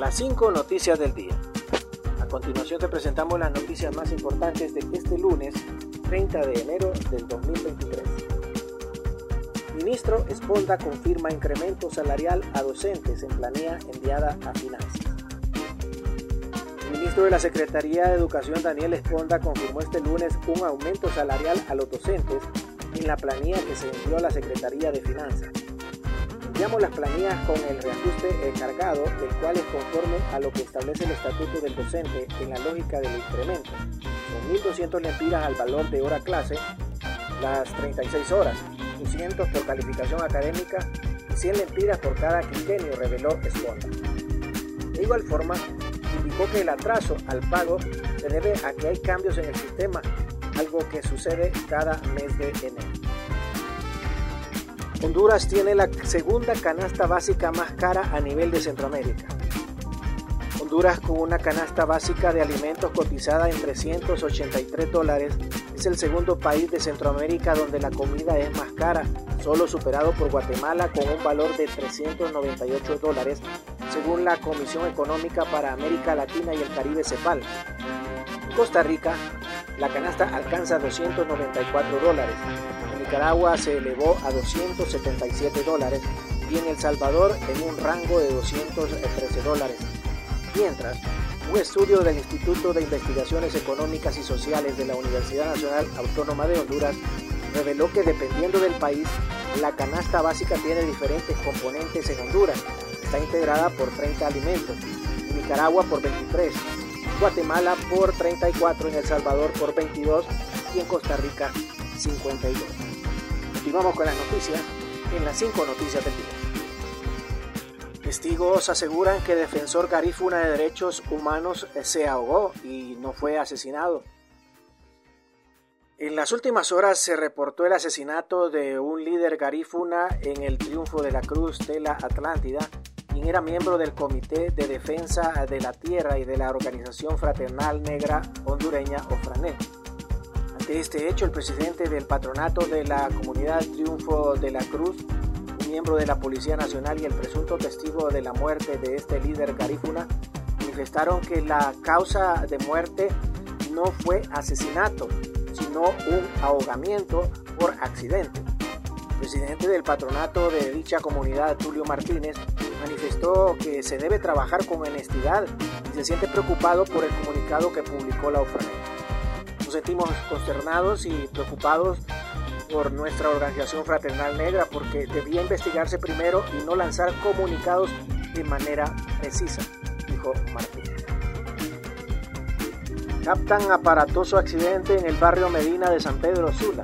Las 5 noticias del día. A continuación te presentamos las noticias más importantes de este lunes 30 de enero del 2023. Ministro Esponda confirma incremento salarial a docentes en planilla enviada a finanzas. El ministro de la Secretaría de Educación Daniel Esponda confirmó este lunes un aumento salarial a los docentes en la planilla que se envió a la Secretaría de Finanzas. Enviamos las planillas con el reajuste cargado, el cual es conforme a lo que establece el estatuto del docente en la lógica del incremento. Son 1.200 lempiras al valor de hora clase, las 36 horas, 200 por calificación académica y 100 lempiras por cada quinquenio, reveló Esponda. De igual forma, indicó que el atraso al pago se debe a que hay cambios en el sistema, algo que sucede cada mes de enero. Honduras tiene la segunda canasta básica más cara a nivel de Centroamérica. Honduras con una canasta básica de alimentos cotizada en 383 dólares es el segundo país de Centroamérica donde la comida es más cara, solo superado por Guatemala con un valor de 398 dólares, según la Comisión Económica para América Latina y el Caribe CEPAL. En Costa Rica, la canasta alcanza 294 dólares, Nicaragua se elevó a 277 dólares y en El Salvador en un rango de 213 dólares. Mientras, un estudio del Instituto de Investigaciones Económicas y Sociales de la Universidad Nacional Autónoma de Honduras reveló que dependiendo del país, la canasta básica tiene diferentes componentes en Honduras. Está integrada por 30 alimentos, en Nicaragua por 23, Guatemala por 34, en El Salvador por 22 y en Costa Rica 52. Continuamos con las noticias en las 5 noticias del día. Testigos aseguran que defensor garífuna de derechos humanos se ahogó y no fue asesinado. En las últimas horas se reportó el asesinato de un líder garífuna en el triunfo de la Cruz de la Atlántida, quien era miembro del Comité de Defensa de la Tierra y de la Organización Fraternal Negra Hondureña, OFRANET este hecho, el presidente del patronato de la comunidad Triunfo de la Cruz, un miembro de la Policía Nacional y el presunto testigo de la muerte de este líder garífuna, manifestaron que la causa de muerte no fue asesinato, sino un ahogamiento por accidente. El presidente del patronato de dicha comunidad, Tulio Martínez, manifestó que se debe trabajar con honestidad y se siente preocupado por el comunicado que publicó la OFRANET nos sentimos consternados y preocupados por nuestra organización fraternal negra porque debía investigarse primero y no lanzar comunicados de manera precisa, dijo Martínez. Captan aparatoso accidente en el barrio Medina de San Pedro Sula.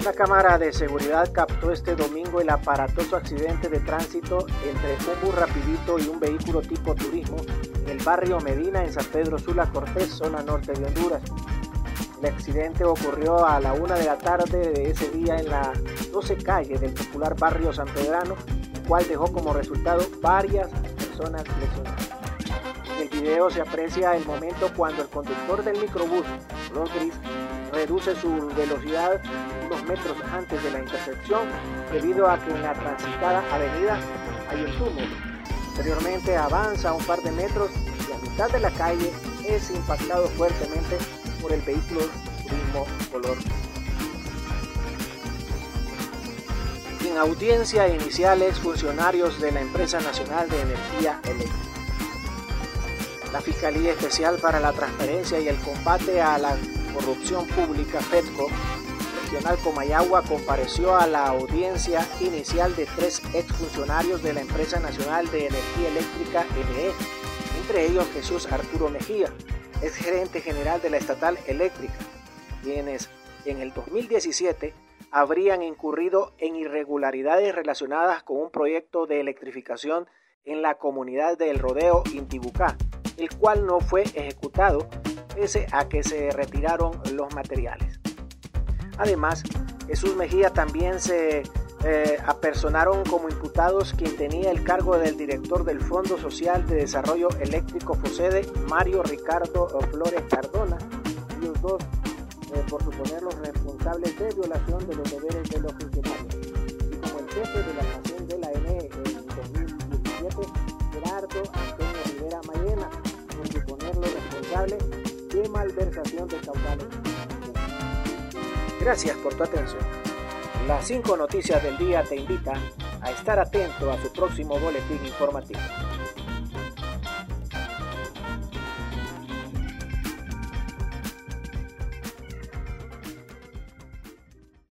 Una cámara de seguridad captó este domingo el aparatoso accidente de tránsito entre un bus rapidito y un vehículo tipo turismo en el barrio Medina en San Pedro Sula Cortés, zona norte de Honduras. El accidente ocurrió a la una de la tarde de ese día en la 12 calle del popular barrio San Pedrano, el cual dejó como resultado varias personas lesionadas. En el video se aprecia el momento cuando el conductor del microbús, gris, reduce su velocidad unos metros antes de la intersección debido a que en la transitada avenida hay un túnel. Posteriormente avanza un par de metros y a mitad de la calle es impactado fuertemente por el vehículo mismo color. En audiencia inicial, funcionarios de la Empresa Nacional de Energía Eléctrica. La Fiscalía Especial para la Transparencia y el Combate a la Corrupción Pública, FEDCO, Regional Comayagua, compareció a la audiencia inicial de tres exfuncionarios de la Empresa Nacional de Energía Eléctrica, NE, entre ellos Jesús Arturo Mejía, es gerente general de la estatal eléctrica, quienes en el 2017 habrían incurrido en irregularidades relacionadas con un proyecto de electrificación en la comunidad del Rodeo Intibucá, el cual no fue ejecutado pese a que se retiraron los materiales. Además, Jesús Mejía también se eh, apersonaron como imputados quien tenía el cargo del director del Fondo Social de Desarrollo Eléctrico FOSEDE, Mario Ricardo Flores Cardona, y los dos eh, por suponer los responsables de violación de los deberes de los funcionarios. Y como el jefe de la nación de la ENE en 2017, Gerardo Antonio Rivera responsable de malversación de caudales. Gracias por tu atención. Las 5 noticias del día te invitan a estar atento a su próximo boletín informativo.